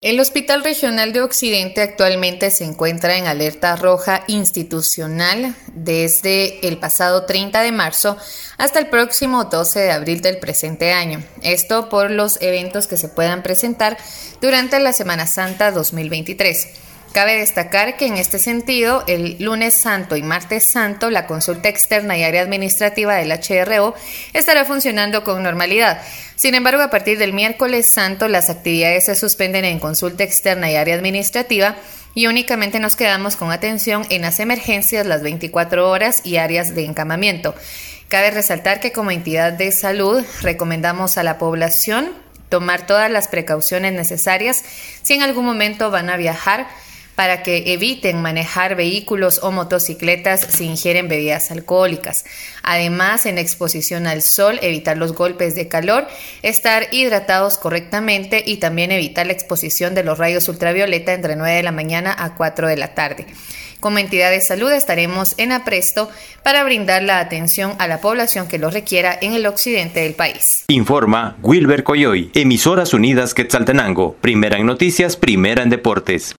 El Hospital Regional de Occidente actualmente se encuentra en alerta roja institucional desde el pasado 30 de marzo hasta el próximo 12 de abril del presente año. Esto por los eventos que se puedan presentar durante la Semana Santa 2023. Cabe destacar que en este sentido, el lunes santo y martes santo, la consulta externa y área administrativa del HRO estará funcionando con normalidad. Sin embargo, a partir del miércoles santo, las actividades se suspenden en consulta externa y área administrativa y únicamente nos quedamos con atención en las emergencias las 24 horas y áreas de encamamiento. Cabe resaltar que como entidad de salud recomendamos a la población tomar todas las precauciones necesarias si en algún momento van a viajar para que eviten manejar vehículos o motocicletas si ingieren bebidas alcohólicas. Además, en exposición al sol, evitar los golpes de calor, estar hidratados correctamente y también evitar la exposición de los rayos ultravioleta entre 9 de la mañana a 4 de la tarde. Como entidad de salud estaremos en apresto para brindar la atención a la población que lo requiera en el occidente del país. Informa Wilber Coyoy, Emisoras Unidas Quetzaltenango, primera en noticias, primera en deportes.